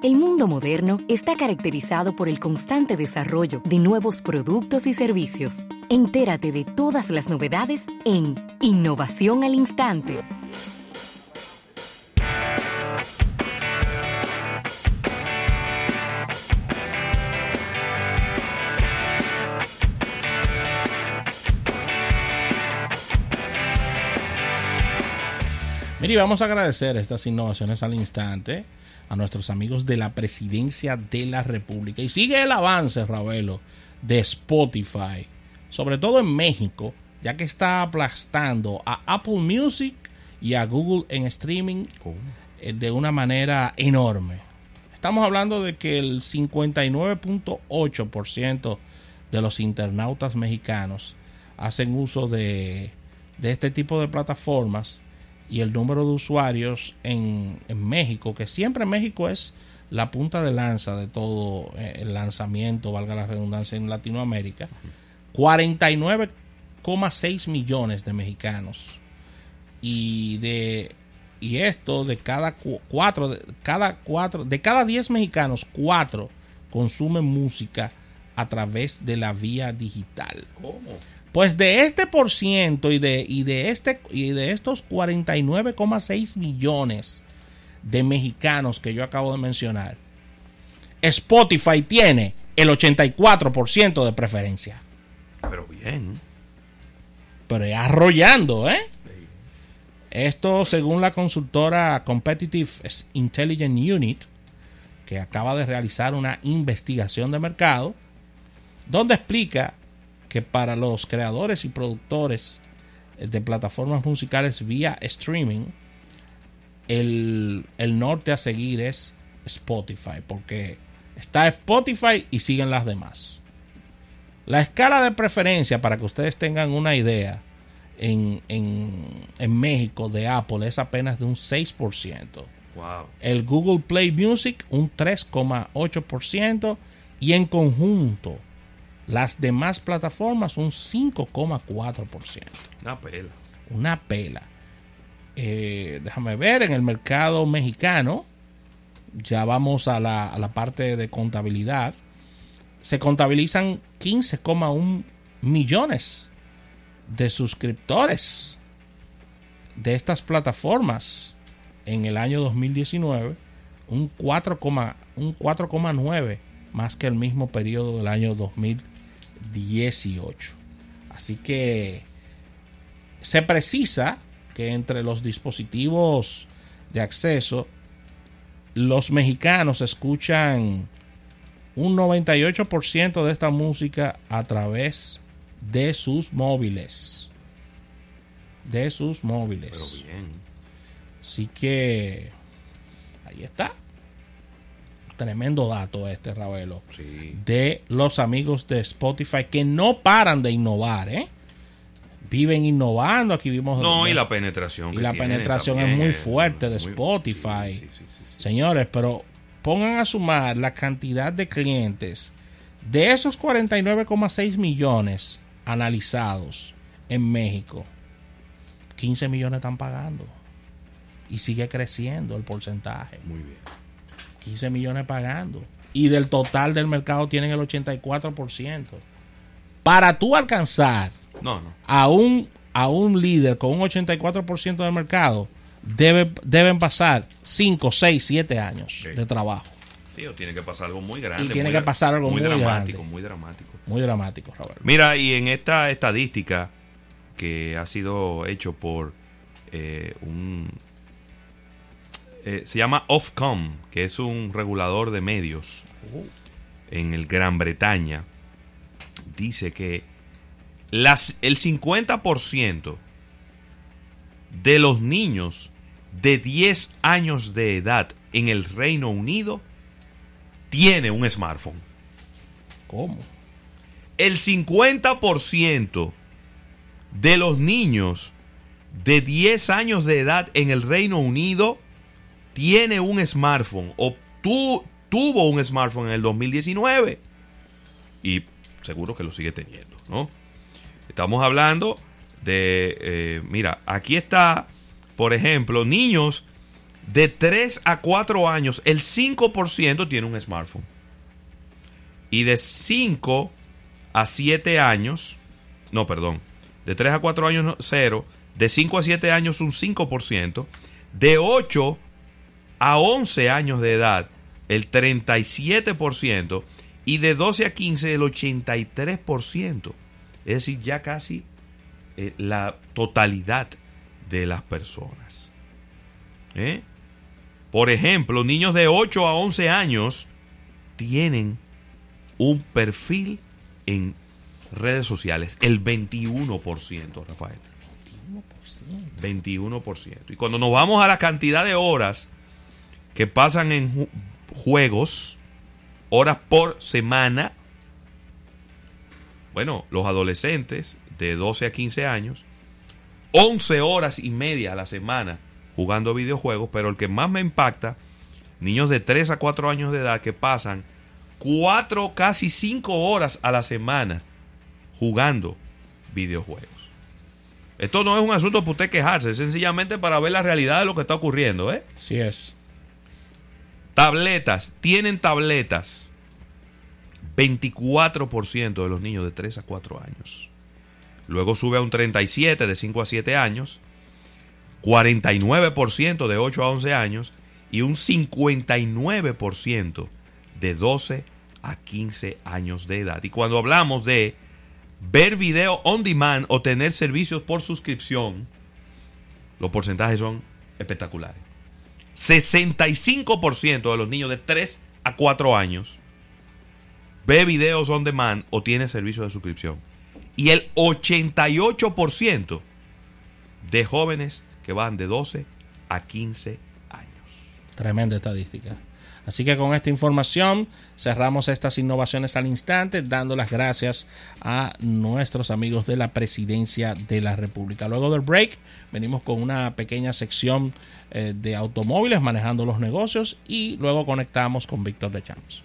El mundo moderno está caracterizado por el constante desarrollo de nuevos productos y servicios. Entérate de todas las novedades en Innovación al Instante. Mire, vamos a agradecer estas innovaciones al instante a nuestros amigos de la Presidencia de la República. Y sigue el avance, Ravelo, de Spotify, sobre todo en México, ya que está aplastando a Apple Music y a Google en streaming eh, de una manera enorme. Estamos hablando de que el 59.8% de los internautas mexicanos hacen uso de, de este tipo de plataformas y el número de usuarios en, México, que siempre México es la punta de lanza de todo eh, el lanzamiento, valga la redundancia, en Latinoamérica, 49,6 millones de mexicanos. Y de y esto de cada cuatro, de cada cuatro, de cada 10 mexicanos, cuatro consumen música a través de la vía digital. ¿Cómo? Pues de este por ciento y de, y de, este, y de estos 49,6 millones de mexicanos que yo acabo de mencionar, Spotify tiene el 84% de preferencia. Pero bien. Pero es arrollando, ¿eh? Esto según la consultora Competitive Intelligence Unit, que acaba de realizar una investigación de mercado, donde explica que para los creadores y productores de plataformas musicales vía streaming, el, norte a seguir es Spotify, porque está Spotify y siguen las demás. La escala de preferencia, para que ustedes tengan una idea, en, en, México de Apple es apenas de un 6%. El Google Play Music un 3,8% y en conjunto las demás plataformas un 5,4%. Una pela. Una pela. Eh, déjame ver, en el mercado mexicano, ya vamos a la, a la parte de contabilidad, se contabilizan 15,1 millones de suscriptores de estas plataformas en el año 2019, un 4,9 más que el mismo periodo del año 2018. 18. Así que se precisa que entre los dispositivos de acceso, los mexicanos escuchan un 98% de esta música a través de sus móviles. De sus móviles. Pero bien. Así que ahí está. Tremendo dato este, Ravelo. De los amigos de Spotify que no paran de innovar, ¿eh? Viven innovando. Aquí vimos. No, y la penetración. Y la penetración es muy fuerte de Spotify. Señores, pero pongan a sumar la cantidad de clientes de esos 49,6 millones analizados en México. 15 millones están pagando. Y sigue creciendo el porcentaje. Muy bien. 15 millones pagando. Y del total del mercado tienen el 84%. Para tú alcanzar A, un, a un líder con un 84% del mercado, debe, deben pasar 5, 6, 7 años de trabajo. tiene que pasar algo muy grande. Y tiene que pasar algo muy, dramático, muy dramático. Muy dramático, Roberto. Mira, y en esta estadística que ha sido hecho por eh, un eh, se llama Ofcom, que es un regulador de medios en el Gran Bretaña. Dice que las, el 50% de los niños de 10 años de edad en el Reino Unido tiene un smartphone. ¿Cómo? El 50% de los niños de 10 años de edad en el Reino Unido tiene un smartphone o tuvo un smartphone en el 2019 y seguro que lo sigue teniendo, ¿no? Estamos hablando de, eh, mira, aquí está, por ejemplo, niños de 3 a 4 años, el 5% tiene un smartphone. Y de 5 a 7 años, no, perdón, de 3 a 4 años, 0. De 5 a 7 años, un 5%. De 8 a 11 años de edad, el 37%. Y de 12 a 15, el 83%. Es decir, ya casi eh, la totalidad de las personas. ¿Eh? Por ejemplo, niños de 8 a 11 años tienen un perfil en redes sociales. El 21%, Rafael. 21%. 21%. Y cuando nos vamos a la cantidad de horas que pasan en juegos, horas por semana, bueno, los adolescentes de 12 a 15 años, 11 horas y media a la semana jugando videojuegos, pero el que más me impacta, niños de 3 a 4 años de edad que pasan 4, casi 5 horas a la semana jugando videojuegos. Esto no es un asunto para usted quejarse, es sencillamente para ver la realidad de lo que está ocurriendo, ¿eh? Sí es. Tabletas, tienen tabletas. 24% de los niños de 3 a 4 años. Luego sube a un 37 de 5 a 7 años, 49% de 8 a 11 años y un 59% de 12 a 15 años de edad. Y cuando hablamos de ver video on demand o tener servicios por suscripción, los porcentajes son espectaculares. 65% de los niños de 3 a 4 años ve videos on demand o tiene servicios de suscripción. Y el 88% de jóvenes que van de 12 a 15 años. Tremenda estadística. Así que con esta información cerramos estas innovaciones al instante, dando las gracias a nuestros amigos de la Presidencia de la República. Luego del break, venimos con una pequeña sección eh, de automóviles manejando los negocios y luego conectamos con Víctor de Champs.